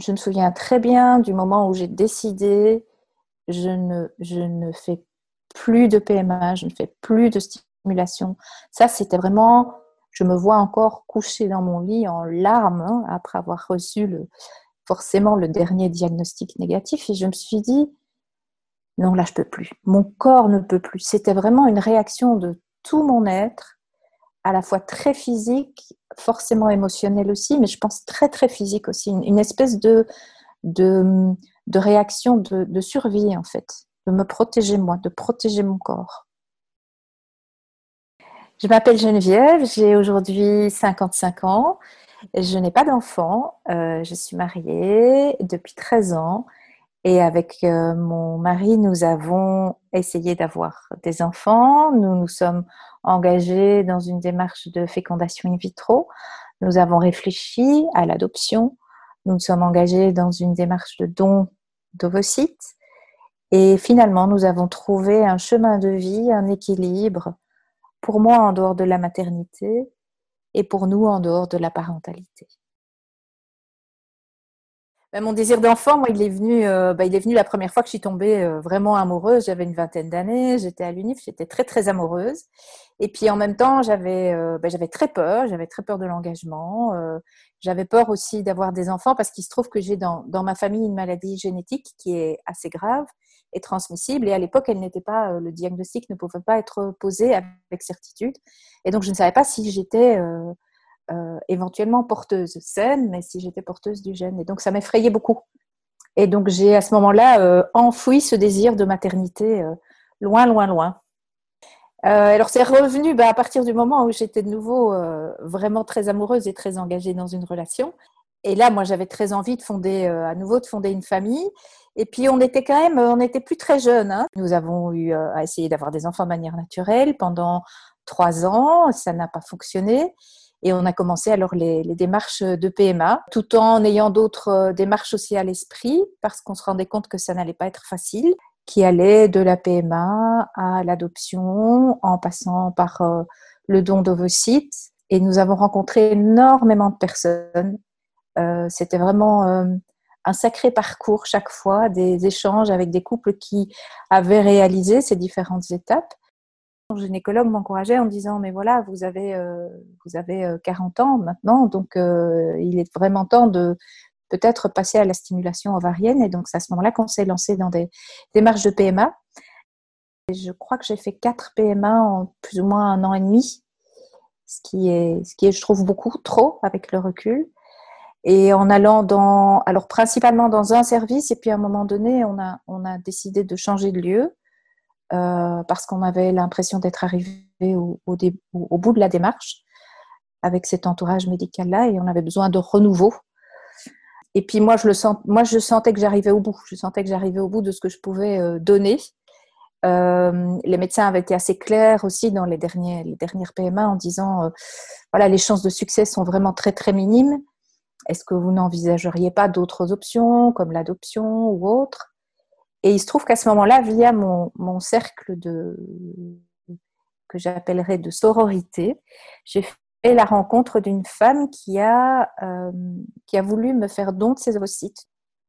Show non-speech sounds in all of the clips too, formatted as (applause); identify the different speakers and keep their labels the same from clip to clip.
Speaker 1: je me souviens très bien du moment où j'ai décidé, je ne, je ne fais plus de PMA, je ne fais plus de stimulation. Ça, c'était vraiment, je me vois encore couchée dans mon lit en larmes hein, après avoir reçu le, forcément le dernier diagnostic négatif et je me suis dit, non, là, je peux plus. Mon corps ne peut plus. C'était vraiment une réaction de tout mon être, à la fois très physique, forcément émotionnelle aussi, mais je pense très, très physique aussi. Une, espèce de, de, réaction de, de survie, en fait, de me protéger moi, de protéger mon corps. Je m'appelle Geneviève, j'ai aujourd'hui 55 ans. Je n'ai pas d'enfant, euh, je suis mariée depuis 13 ans et avec euh, mon mari, nous avons essayé d'avoir des enfants. Nous nous sommes engagés dans une démarche de fécondation in vitro. Nous avons réfléchi à l'adoption. Nous nous sommes engagés dans une démarche de don d'ovocytes. Et finalement, nous avons trouvé un chemin de vie, un équilibre, pour moi en dehors de la maternité et pour nous en dehors de la parentalité. Ben, mon désir d'enfant, moi, il est venu, euh, ben, il est venu la première fois que je suis tombée euh, vraiment amoureuse. J'avais une vingtaine d'années, j'étais à l'UNIF, j'étais très très amoureuse. Et puis en même temps, j'avais, euh, ben, j'avais très peur, j'avais très peur de l'engagement. j'avais peur aussi d'avoir des enfants parce qu'il se trouve que j'ai dans, dans ma famille une maladie génétique qui est assez grave et transmissible. Et à l'époque, elle n'était pas, le diagnostic ne pouvait pas être posé avec certitude. Et donc, je ne savais pas si j'étais éventuellement porteuse saine, mais si j'étais porteuse du gène. Et donc ça m'effrayait beaucoup. Et donc j'ai à ce moment-là euh, enfoui ce désir de maternité euh, loin, loin, loin. alors c'est revenu bah, à partir du moment où j'étais de nouveau vraiment très amoureuse et très engagée dans une relation. Et là, moi, j'avais très envie de fonder à nouveau de fonder une famille. Et puis, on était quand même, on n'était plus très jeunes. Hein. Nous avons eu à essayer d'avoir des enfants de manière naturelle pendant trois ans. Ça n'a pas fonctionné. Et on a commencé alors les, démarches de PMA, tout en ayant d'autres euh, démarches aussi à l'esprit, parce qu'on se rendait compte que ça n'allait pas être facile, qui allait de la PMA à l'adoption, en passant par euh, le don d'ovocytes. Et nous avons rencontré énormément de personnes. Euh, c'était vraiment un sacré parcours chaque fois, des échanges avec des couples qui avaient réalisé ces différentes étapes gynécologue m'encourageait en disant mais voilà vous avez euh, vous avez 40 euh, ans maintenant donc euh, il est vraiment temps de peut-être passer à la stimulation ovarienne et donc c'est à ce moment-là qu'on s'est lancé dans des démarches de PMA. Et je crois que j'ai fait 4 PMA en plus ou moins un an et demi, ce qui est ce qui est je trouve beaucoup trop avec le recul. Et en allant dans alors principalement dans un service et puis à un moment donné on a on a décidé de changer de lieu euh, parce qu'on avait l'impression d'être arrivé au, bout de la démarche avec cet entourage médical-là et on avait besoin de renouveau. Et puis moi, je, le moi, je sentais que j'arrivais au bout. Je sentais que j'arrivais au bout de ce que je pouvais euh, donner. Euh, les médecins avaient été assez clairs aussi dans les, derniers, dernières PMA en disant voilà, les chances de succès sont vraiment très très minimes. Est-ce que vous n'envisageriez pas d'autres options comme l'adoption ou autre? Et il se trouve qu'à ce moment-là, via mon, cercle de, que j'appellerais de sororité, j'ai fait la rencontre d'une femme qui a, euh, qui a voulu me faire don de ses ovocytes.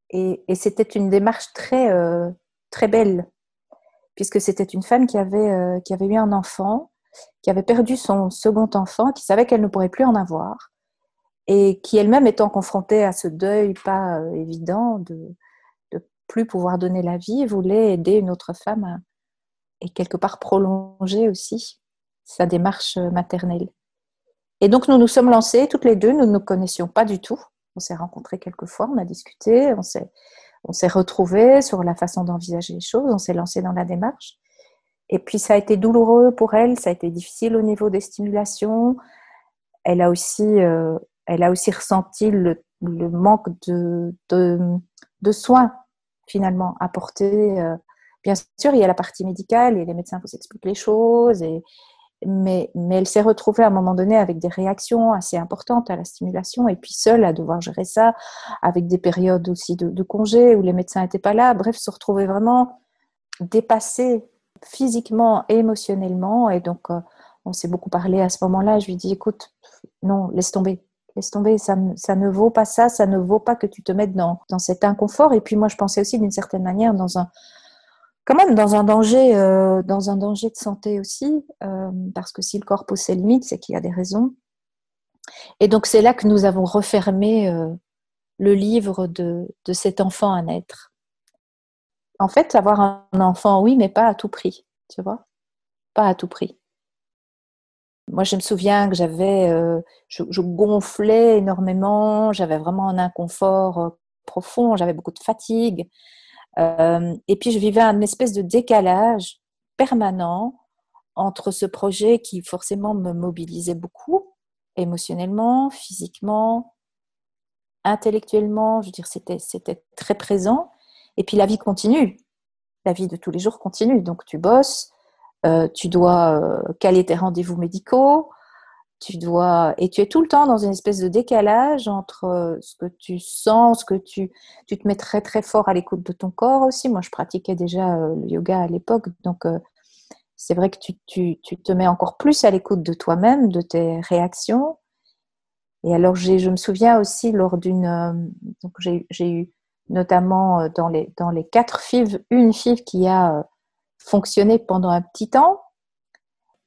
Speaker 1: Et, et c'était une démarche très, euh, très belle, puisque c'était une femme qui avait, euh, qui avait eu un enfant, qui avait perdu son second enfant, qui savait qu'elle ne pourrait plus en avoir, et qui elle-même étant confrontée à ce deuil pas évident de, plus pouvoir donner la vie, voulait aider une autre femme et quelque part prolonger aussi sa démarche maternelle. Et donc nous nous sommes lancés toutes les deux, nous ne nous connaissions pas du tout. On s'est rencontrés quelques fois, on a discuté, on s'est, on s'est retrouvés sur la façon d'envisager les choses, on s'est lancé dans la démarche. Et puis ça a été douloureux pour elle, ça a été difficile au niveau des stimulations. Elle a aussi, euh, elle a aussi ressenti le, manque de, de soins finalement apporter. Euh, bien sûr, il y a la partie médicale et les médecins vous expliquent les choses, et, mais, elle s'est retrouvée à un moment donné avec des réactions assez importantes à la stimulation et puis seule à devoir gérer ça, avec des périodes aussi de, de congé où les médecins n'étaient pas là. Bref, se retrouver vraiment dépassée physiquement et émotionnellement. Et donc, euh, on s'est beaucoup parlé à ce moment-là. Je lui dis, écoute, non, laisse tomber, Laisse tomber, ça, ne vaut pas ça, ça ne vaut pas que tu te mettes dans, cet inconfort. Et puis moi, je pensais aussi d'une certaine manière dans un, quand même dans un danger, euh, dans un danger de santé aussi, euh, parce que si le corps pose ses limites, c'est qu'il y a des raisons. Et donc c'est là que nous avons refermé euh, le livre de, cet enfant à naître. En fait, avoir un enfant, oui, mais pas à tout prix, tu vois, pas à tout prix. Moi, je me souviens que j'avais, je, je, gonflais énormément, j'avais vraiment un inconfort profond, j'avais beaucoup de fatigue. Euh, et puis, je vivais un espèce de décalage permanent entre ce projet qui forcément me mobilisait beaucoup, émotionnellement, physiquement, intellectuellement, je veux dire, c'était très présent. Et puis la vie continue. La vie de tous les jours continue. Donc tu bosses, euh, tu dois euh, caler tes rendez-vous médicaux, tu dois et tu es tout le temps dans une espèce de décalage entre euh, ce que tu sens, ce que tu tu te mets très très fort à l'écoute de ton corps aussi. Moi, je pratiquais déjà le yoga à l'époque, donc c'est vrai que tu, tu, tu, te mets encore plus à l'écoute de toi-même, de tes réactions. Et alors, je me souviens aussi lors d'une donc j'ai eu notamment dans les dans les quatre fives une five qui a fonctionné pendant un petit temps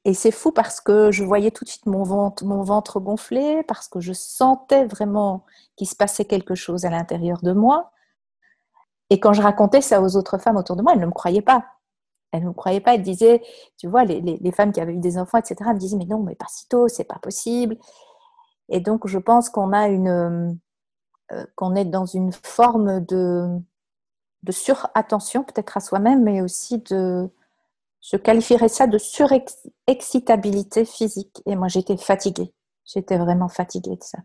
Speaker 1: et c'est fou parce que je voyais tout de suite mon ventre, mon ventre gonfler, parce que je sentais vraiment qu'il se passait quelque chose à l'intérieur de moi. Et quand je racontais ça aux autres femmes autour de moi, elles ne me croyaient pas. Elles ne me croyaient pas. Elles disaient, tu vois, les, les, les femmes qui avaient eu des enfants, etc., elles me disaient, mais non, mais pas si tôt, c'est pas possible. Et donc, je pense qu'on a une, euh, qu'on est dans une forme de, de surattention, peut-être à soi-même, mais aussi de, je qualifierais ça de surexcitabilité physique. Et moi, j'étais fatiguée. J'étais vraiment fatiguée de ça.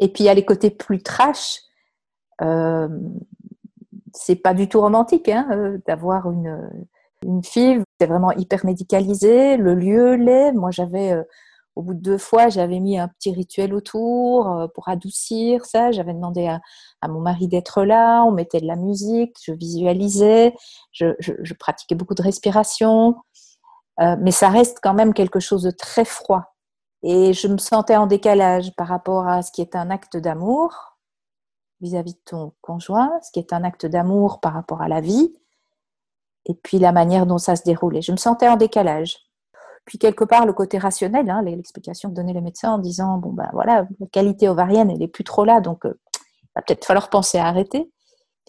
Speaker 1: Et puis, il y a les côtés plus trash. Euh, c'est pas du tout romantique hein, euh, d'avoir une, une fille. C'est vraiment hyper médicalisé. Le lieu l'est. Moi, j'avais euh, au bout de deux fois, j'avais mis un petit rituel autour euh, pour adoucir ça. J'avais demandé à, mon mari d'être là. On mettait de la musique, je visualisais, je, pratiquais beaucoup de respiration. Euh, mais ça reste quand même quelque chose de très froid. Et je me sentais en décalage par rapport à ce qui est un acte d'amour vis-à-vis de ton conjoint, ce qui est un acte d'amour par rapport à la vie, et puis la manière dont ça se déroulait. Je me sentais en décalage. Puis quelque part, le côté rationnel, hein, l'explication que donnaient les médecins en disant, bon ben voilà, la qualité ovarienne, elle n'est plus trop là, donc euh, il va peut-être falloir penser à arrêter.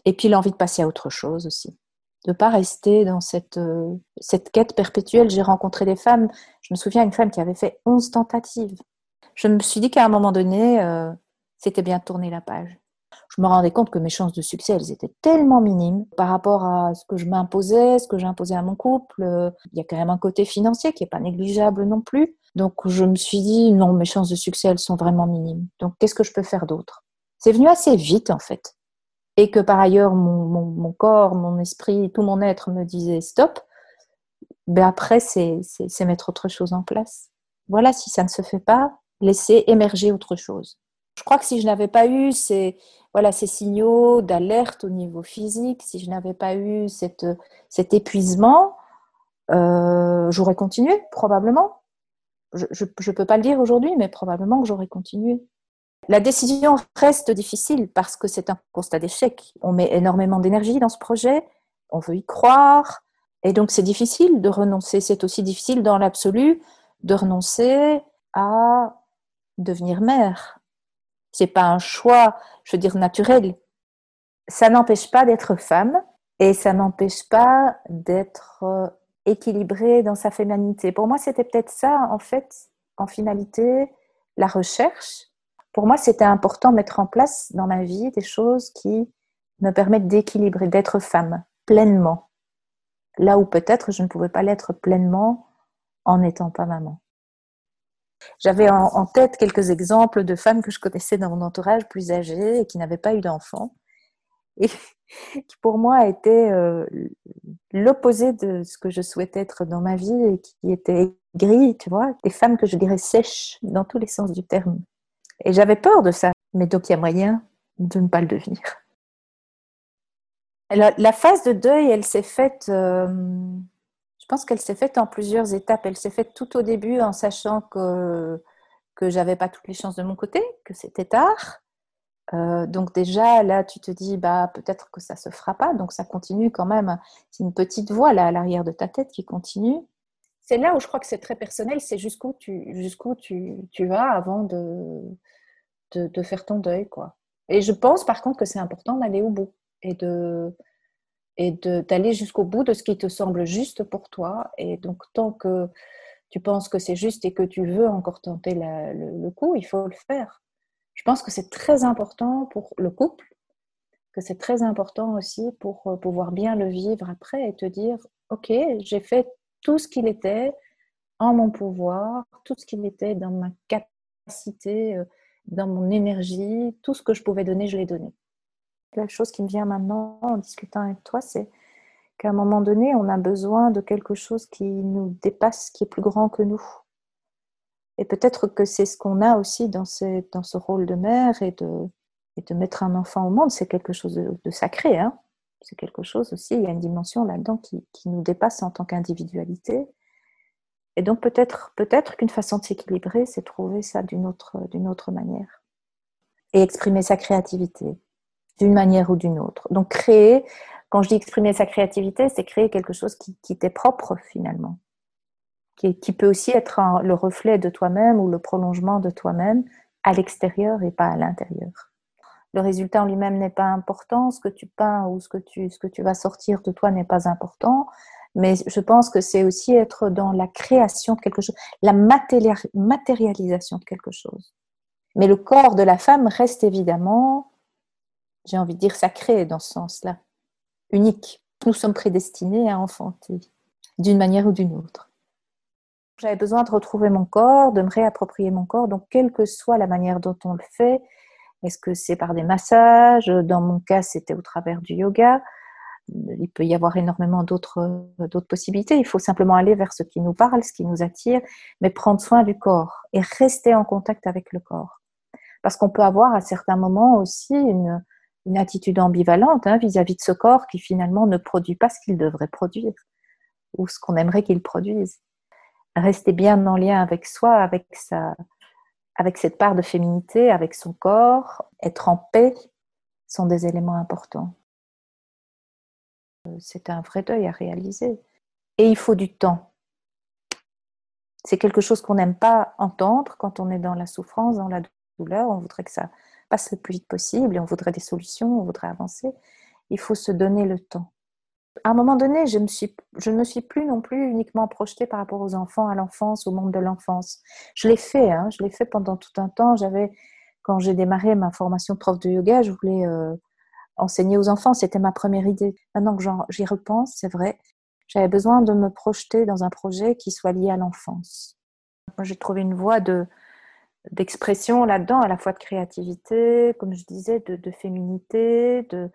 Speaker 1: Et puis l'envie de passer à autre chose aussi. De ne pas rester dans cette, euh, cette quête perpétuelle. J'ai rencontré des femmes, je me souviens d'une femme qui avait fait 11 tentatives. Je me suis dit qu'à un moment donné, euh, c'était bien tourner la page je me rendais compte que mes chances de succès, elles étaient tellement minimes par rapport à ce que je m'imposais, ce que j'imposais à mon couple. Il y a quand même un côté financier qui n'est pas négligeable non plus. Donc je me suis dit, non, mes chances de succès, elles sont vraiment minimes. Donc qu'est-ce que je peux faire d'autre? C'est venu assez vite en fait. Et que par ailleurs, mon, corps, mon esprit, tout mon être me disait stop. Ben après, c'est mettre autre chose en place. Voilà, si ça ne se fait pas, laisser émerger autre chose. Je crois que si je n'avais pas eu ces, voilà, ces signaux d'alerte au niveau physique, si je n'avais pas eu cette, cet épuisement, euh, j'aurais continué, probablement. Je ne peux pas le dire aujourd'hui, mais probablement que j'aurais continué. La décision reste difficile parce que c'est un constat d'échec. On met énormément d'énergie dans ce projet, on veut y croire, et donc c'est difficile de renoncer. C'est aussi difficile dans l'absolu de renoncer à devenir mère, c'est pas un choix, je veux dire, naturel. Ça n'empêche pas d'être femme et ça n'empêche pas d'être euh, équilibrée dans sa féminité. Pour moi, c'était peut-être ça, en fait, en finalité, la recherche. Pour moi, c'était important de mettre en place dans ma vie des choses qui me permettent d'équilibrer, d'être femme pleinement. Là où peut-être je ne pouvais pas l'être pleinement en n'étant pas maman. J'avais en, tête quelques exemples de femmes que je connaissais dans mon entourage plus âgées et qui n'avaient pas eu d'enfants. (laughs) Et qui pour moi étaient euh, l'opposé de ce que je souhaitais être dans ma vie et qui étaient gris, tu vois, des femmes que je dirais sèches dans tous les sens du terme. Et j'avais peur de ça, mais donc il y a moyen de ne pas le devenir. La, phase de deuil, elle s'est faite euh, je pense qu'elle s'est faite en plusieurs étapes. Elle s'est faite tout au début en sachant que, que j'avais pas toutes les chances de mon côté, que c'était tard. Euh, donc déjà, là, tu te dis, bah, peut-être que ça se fera pas. Donc ça continue quand même. C'est une petite voix là à l'arrière de ta tête qui continue. C'est là où je crois que c'est très personnel. C'est jusqu'où tu, tu, tu vas avant de, de, de, faire ton deuil, quoi. Et je pense par contre que c'est important d'aller au bout et de et d'aller jusqu'au bout de ce qui te semble juste pour toi. Et donc tant que tu penses que c'est juste et que tu veux encore tenter le, coup, il faut le faire. Je pense que c'est très important pour le couple, que c'est très important aussi pour euh, pouvoir bien le vivre après et te dire, OK, j'ai fait tout ce qu'il était en mon pouvoir, tout ce qu'il était dans ma capacité, euh, dans mon énergie, tout ce que je pouvais donner, je l'ai donné. La chose qui me vient maintenant en discutant avec toi, c'est qu'à un moment donné, on a besoin de quelque chose qui nous dépasse, qui est plus grand que nous. Et peut-être que c'est ce qu'on a aussi dans, ce rôle de mère et de, et de mettre un enfant au monde. C'est quelque chose de, sacré. Hein c'est quelque chose aussi, il y a une dimension là-dedans qui, nous dépasse en tant qu'individualité. Et donc peut-être peut-être qu'une façon de s'équilibrer, c'est trouver ça d'une autre, d'une autre manière. Et exprimer sa créativité d'une manière ou d'une autre. Donc créer, quand je dis exprimer sa créativité, c'est créer quelque chose qui, qui t'est propre finalement, qui, qui, peut aussi être le reflet de toi-même ou le prolongement de toi-même à l'extérieur et pas à l'intérieur. Le résultat en lui-même n'est pas important, ce que tu peins ou ce que tu, ce que tu vas sortir de toi n'est pas important, mais je pense que c'est aussi être dans la création de quelque chose, la matérialisation de quelque chose. Mais le corps de la femme reste évidemment j'ai envie de dire sacré dans ce sens-là, unique. Nous sommes prédestinés à enfanter, d'une manière ou d'une autre. J'avais besoin de retrouver mon corps, de me réapproprier mon corps, donc quelle que soit la manière dont on le fait, est-ce que c'est par des massages? Dans mon cas, c'était au travers du yoga. Il peut y avoir énormément d'autres possibilités. Il faut simplement aller vers ce qui nous parle, ce qui nous attire, mais prendre soin du corps et rester en contact avec le corps. Parce qu'on peut avoir à certains moments aussi une, une attitude ambivalente hein, vis-à-vis de ce corps qui finalement ne produit pas ce qu'il devrait produire ou ce qu'on aimerait qu'il produise. Rester bien en lien avec soi, avec, sa, avec cette part de féminité, avec son corps, être en paix sont des éléments importants. C'est un vrai deuil à réaliser. Et il faut du temps. C'est quelque chose qu'on n'aime pas entendre quand on est dans la souffrance, dans la douleur. On voudrait que ça passe le plus vite possible et on voudrait des solutions, on voudrait avancer. Il faut se donner le temps. À un moment donné, je, me suis, ne me suis plus non plus uniquement projetée par rapport aux enfants, à l'enfance, au monde de l'enfance. Je l'ai fait, hein, je l'ai fait pendant tout un temps. J'avais, quand j'ai démarré ma formation prof de yoga, je voulais euh, enseigner aux enfants. C'était ma première idée. Maintenant que j'y repense, c'est vrai, j'avais besoin de me projeter dans un projet qui soit lié à l'enfance. J'ai trouvé une voie de, d'expression là-dedans, à la fois de créativité, comme je disais, de, féminité, de,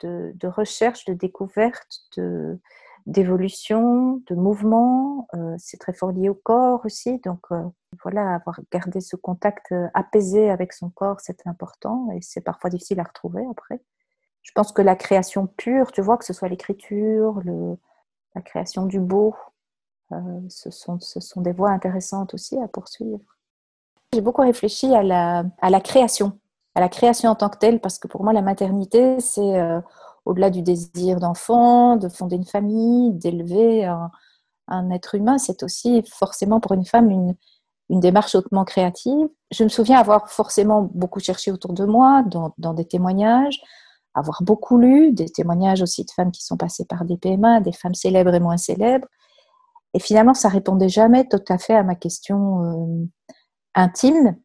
Speaker 1: de, recherche, de découverte, de, d'évolution, de mouvement. Euh, c'est très fort lié au corps aussi. Donc euh, voilà, avoir gardé ce contact euh, apaisé avec son corps, c'est important et c'est parfois difficile à retrouver après. Je pense que la création pure, tu vois, que ce soit l'écriture, le, la création du beau, ce, sont, ce sont des voies intéressantes aussi à poursuivre. J'ai beaucoup réfléchi à la, création, à la création en tant que telle, parce que pour moi, la maternité, c'est euh, au-delà du désir d'enfant, de fonder une famille, d'élever un, être humain, c'est aussi forcément pour une femme une, démarche hautement créative. Je me souviens avoir forcément beaucoup cherché autour de moi, dans, dans, des témoignages, avoir beaucoup lu, des témoignages aussi de femmes qui sont passées par des PMA, des femmes célèbres et moins célèbres. Et finalement, ça répondait jamais tout à fait à ma question. Euh, intime.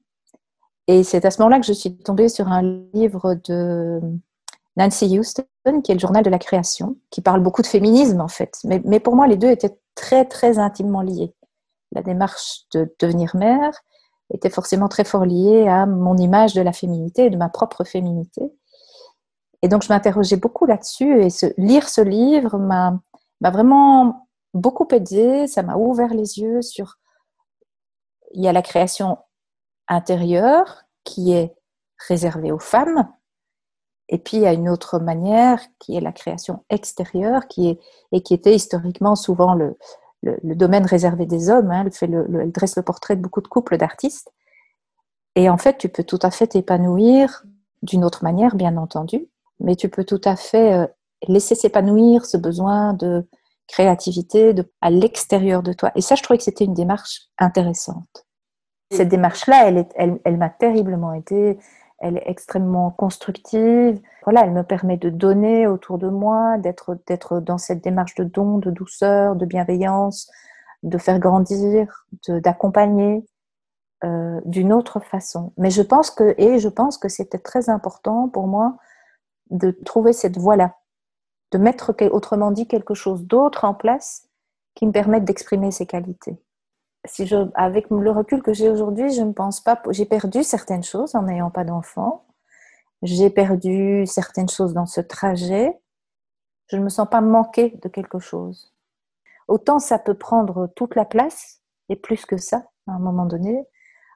Speaker 1: Et c'est à ce moment-là que je suis tombée sur un livre de Nancy Houston, qui est le journal de la création, qui parle beaucoup de féminisme en fait. Mais, mais pour moi, les deux étaient très, très intimement liés. La démarche de devenir mère était forcément très fort liée à mon image de la féminité de ma propre féminité. Et donc, je m'interrogeais beaucoup là-dessus et ce, lire ce livre m'a vraiment beaucoup aidé. Ça m'a ouvert les yeux sur il y a la création intérieure qui est réservée aux femmes, et puis il y a une autre manière qui est la création extérieure, qui est, et qui était historiquement souvent le, domaine réservé des hommes. Hein, elle, dresse le portrait de beaucoup de couples d'artistes. Et en fait, tu peux tout à fait t'épanouir d'une autre manière, bien entendu, mais tu peux tout à fait euh, laisser s'épanouir ce besoin de créativité à l'extérieur de toi. Et ça, je trouvais que c'était une démarche intéressante. Cette démarche-là, elle, elle, elle m'a terriblement aidée. Elle est extrêmement constructive. Voilà, elle me permet de donner autour de moi, d'être, dans cette démarche de don, de douceur, de bienveillance, de faire grandir, d'accompagner euh, d'une autre façon. Mais je pense que, et je pense que c'était très important pour moi de trouver cette voie-là, de mettre, autrement dit, quelque chose d'autre en place qui me permette d'exprimer ces qualités. Si avec le recul que j'ai aujourd'hui, je ne pense pas, j'ai perdu certaines choses en n'ayant pas d'enfant. J'ai perdu certaines choses dans ce trajet. Je ne me sens pas manquer de quelque chose. Autant ça peut prendre toute la place, et plus que ça, à un moment donné,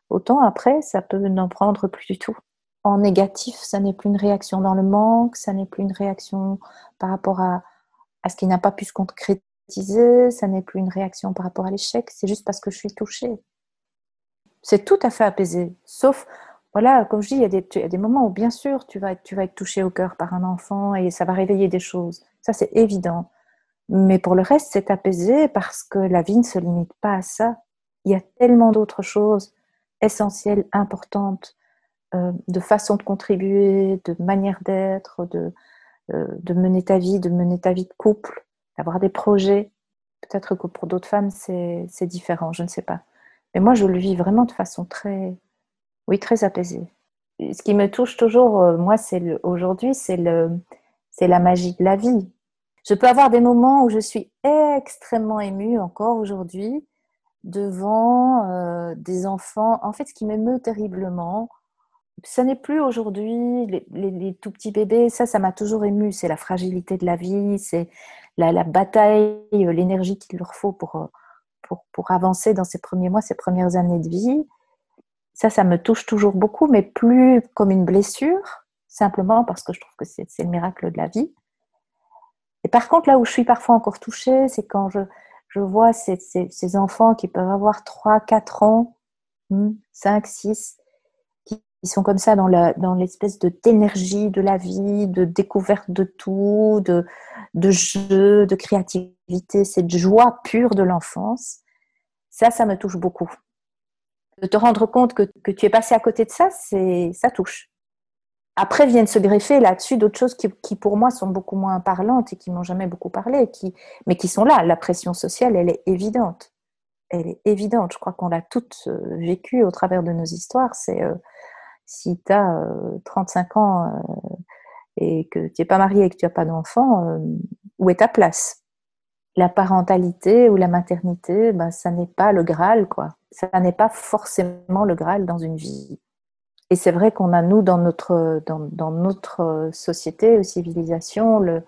Speaker 1: autant après, ça peut n'en prendre plus du tout. En négatif, ça n'est plus une réaction dans le manque, ça n'est plus une réaction par rapport à, à ce qui n'a pas pu se concrétiser, ça n'est plus une réaction par rapport à l'échec, c'est juste parce que je suis touchée. C'est tout à fait apaisé, sauf, voilà, comme je dis, il y, a des, moments où bien sûr tu vas, être, tu touché au cœur par un enfant et ça va réveiller des choses, ça c'est évident. Mais pour le reste, c'est apaisé parce que la vie ne se limite pas à ça. Il y a tellement d'autres choses essentielles, importantes, euh, de façon de contribuer, de manière d'être, euh, de mener ta vie, de mener ta vie de couple, d'avoir des projets. Peut-être que pour d'autres femmes, c'est différent, je ne sais pas. Mais moi, je le vis vraiment de façon très, oui, très apaisée. ce qui me touche toujours, euh, moi, c'est aujourd'hui, c'est la magie de la vie. Je peux avoir des moments où je suis extrêmement émue encore aujourd'hui devant euh, des enfants. En fait, ce qui m'émeut terriblement, ça n'est plus aujourd'hui les, tout petits bébés. Ça, ça m'a toujours ému. C'est la fragilité de la vie, c'est la, bataille, l'énergie qu'il leur faut pour, pour, pour, avancer dans ces premiers mois, ces premières années de vie. Ça, ça me touche toujours beaucoup, mais plus comme une blessure, simplement parce que je trouve que c'est le miracle de la vie. Et par contre, là où je suis parfois encore touchée, c'est quand je, je vois ces, ces, enfants qui peuvent avoir 3, 4 ans, 5, hmm, 6, qui, sont comme ça dans l'espèce dans de d'énergie de la vie, de découverte de tout, de, de jeu, de créativité, cette joie pure de l'enfance. Ça, ça me touche beaucoup. De te rendre compte que, que tu es passé à côté de ça, c'est ça touche. Après viennent se greffer là-dessus d'autres choses qui, pour moi sont beaucoup moins parlantes et qui m'ont jamais beaucoup parlé, qui, mais qui sont là. La pression sociale, elle est évidente. Elle est évidente. Je crois qu'on l'a toutes euh, vécue au travers de nos histoires. C'est euh, si tu as 35 ans euh, et que tu n'es pas marié et que tu n'as pas d'enfant, où est ta place? La parentalité ou la maternité, ben, ça n'est pas le Graal, quoi. Ça n'est pas forcément le Graal dans une vie. Et c'est vrai qu'on a, nous, dans notre, dans, dans notre société, civilisation, le,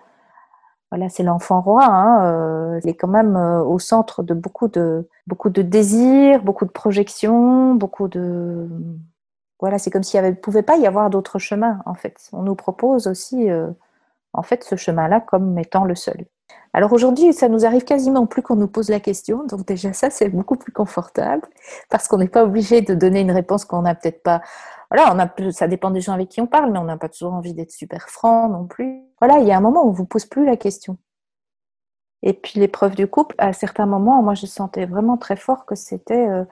Speaker 1: voilà, c'est l'enfant roi. Hein, euh, il est quand même euh, au centre de beaucoup de, beaucoup de désirs, beaucoup de projections, beaucoup de. Voilà, c'est comme s'il ne pouvait pas y avoir d'autres chemins, en fait. On nous propose aussi, euh, en fait, ce chemin-là comme étant le seul. Alors aujourd'hui, ça nous arrive quasiment plus qu'on nous pose la question, donc déjà ça, c'est beaucoup plus confortable, parce qu'on n'est pas obligé de donner une réponse qu'on n'a peut-être pas voilà, on a, ça dépend des gens avec qui on parle, mais on n'a pas toujours envie d'être super franc non plus. Voilà, il y a un moment où on ne vous pose plus la question. Et puis l'épreuve du couple, à certains moments, moi je sentais vraiment très fort que c'était, euh,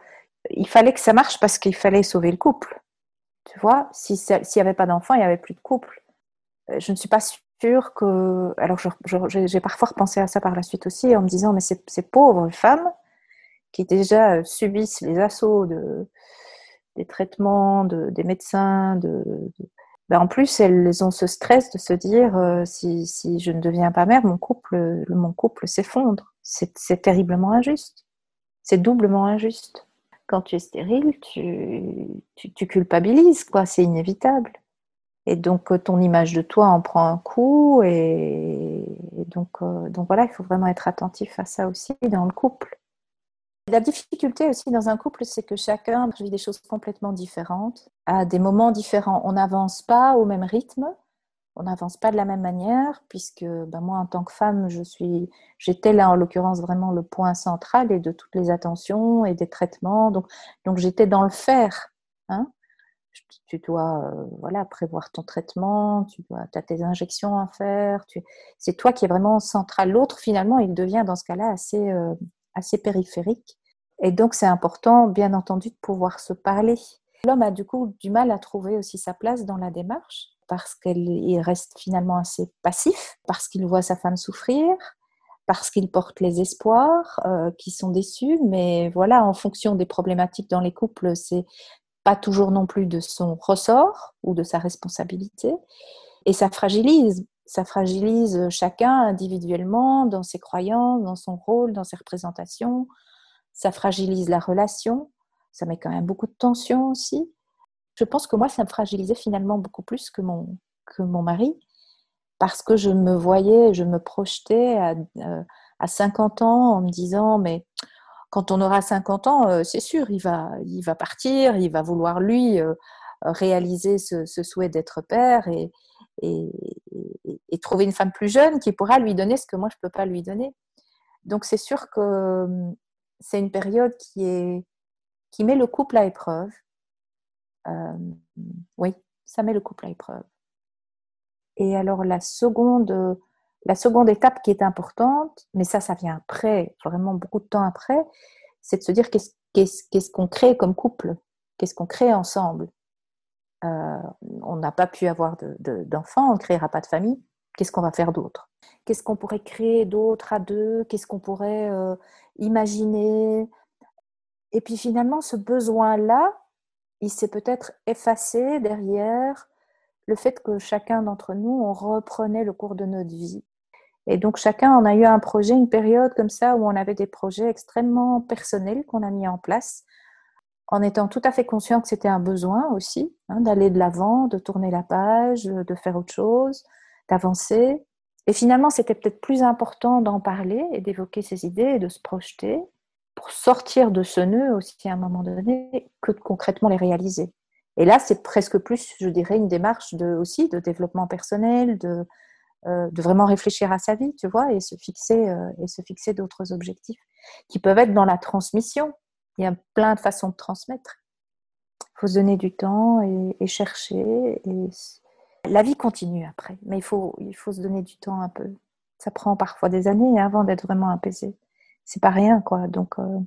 Speaker 1: il fallait que ça marche parce qu'il fallait sauver le couple. Tu vois, s'il n'y avait pas d'enfant, il n'y avait plus de couple. Euh, je ne suis pas sûre que. Alors j'ai parfois repensé à ça par la suite aussi en me disant, mais ces pauvres femmes qui déjà euh, subissent les assauts de, des traitements, de, des médecins. De, ben, en plus, elles ont ce stress de se dire euh, si, si, je ne deviens pas mère, mon couple, mon couple s'effondre. C'est terriblement injuste. C'est doublement injuste. Quand tu es stérile, tu, tu, culpabilises, quoi. C'est inévitable. Et donc, euh, ton image de toi en prend un coup. Et, donc, euh, donc, voilà, il faut vraiment être attentif à ça aussi dans le couple. La difficulté aussi dans un couple, c'est que chacun vit des choses complètement différentes, à des moments différents. On n'avance pas au même rythme, on n'avance pas de la même manière, puisque ben moi, en tant que femme, je suis, j'étais là en l'occurrence vraiment le point central et de toutes les attentions et des traitements. Donc, donc j'étais dans le faire. Hein tu dois euh, voilà, prévoir ton traitement, tu dois, as tes injections à faire. C'est toi qui es vraiment central. L'autre, finalement, il devient dans ce cas-là assez, euh, assez périphérique. Et donc, c'est important, bien entendu, de pouvoir se parler. L'homme a du coup du mal à trouver aussi sa place dans la démarche parce qu'il reste finalement assez passif, parce qu'il voit sa femme souffrir, parce qu'il porte les espoirs euh, qui sont déçus. Mais voilà, en fonction des problématiques dans les couples, c'est pas toujours non plus de son ressort ou de sa responsabilité. Et ça fragilise, ça fragilise chacun individuellement dans ses croyances, dans son rôle, dans ses représentations. Ça fragilise la relation. Ça met quand même beaucoup de tension aussi. Je pense que moi, ça me fragilisait finalement beaucoup plus que mon, que mon mari parce que je me voyais, je me projetais à, euh, à 50 ans en me disant, mais quand on aura 50 ans, euh, c'est sûr, il va, il va partir, il va vouloir lui euh, réaliser ce, souhait d'être père et, et, trouver une femme plus jeune qui pourra lui donner ce que moi je ne peux pas lui donner. Donc c'est sûr que hum, c'est une période qui, est, qui met le couple à épreuve. Euh, oui, ça met le couple à épreuve. Et alors la seconde la seconde étape qui est importante, mais ça, ça vient après, vraiment beaucoup de temps après, c'est de se dire qu'est-ce qu'on crée comme couple, qu'est-ce qu'on crée ensemble? Euh, on n'a pas pu avoir d'enfants, on ne créera pas de famille, qu'est-ce qu'on va faire d'autre? Qu'est-ce qu'on pourrait créer d'autre à deux? Qu'est-ce qu'on pourrait euh, imaginer? Et puis finalement, ce besoin-là, il s'est peut-être effacé derrière le fait que chacun d'entre nous, on reprenait le cours de notre vie et donc chacun en a eu un projet, une période comme ça où on avait des projets extrêmement personnels qu'on a mis en place, en étant tout à fait conscient que c'était un besoin aussi, hein, d'aller de l'avant, de tourner la page, de faire autre chose, d'avancer. Et finalement, c'était peut-être plus important d'en parler et d'évoquer ces idées et de se projeter sortir de ce nœud aussi à un moment donné que de concrètement les réaliser. Et là, c'est presque plus, je dirais, une démarche de, aussi de développement personnel, de, euh, de vraiment réfléchir à sa vie, tu vois, et se fixer, euh, fixer d'autres objectifs qui peuvent être dans la transmission. Il y a plein de façons de transmettre. Il faut se donner du temps et, chercher. La vie continue après, mais il faut, il faut se donner du temps un peu. Ça prend parfois des années avant d'être vraiment apaisé. C'est pas rien, quoi. Donc, euh,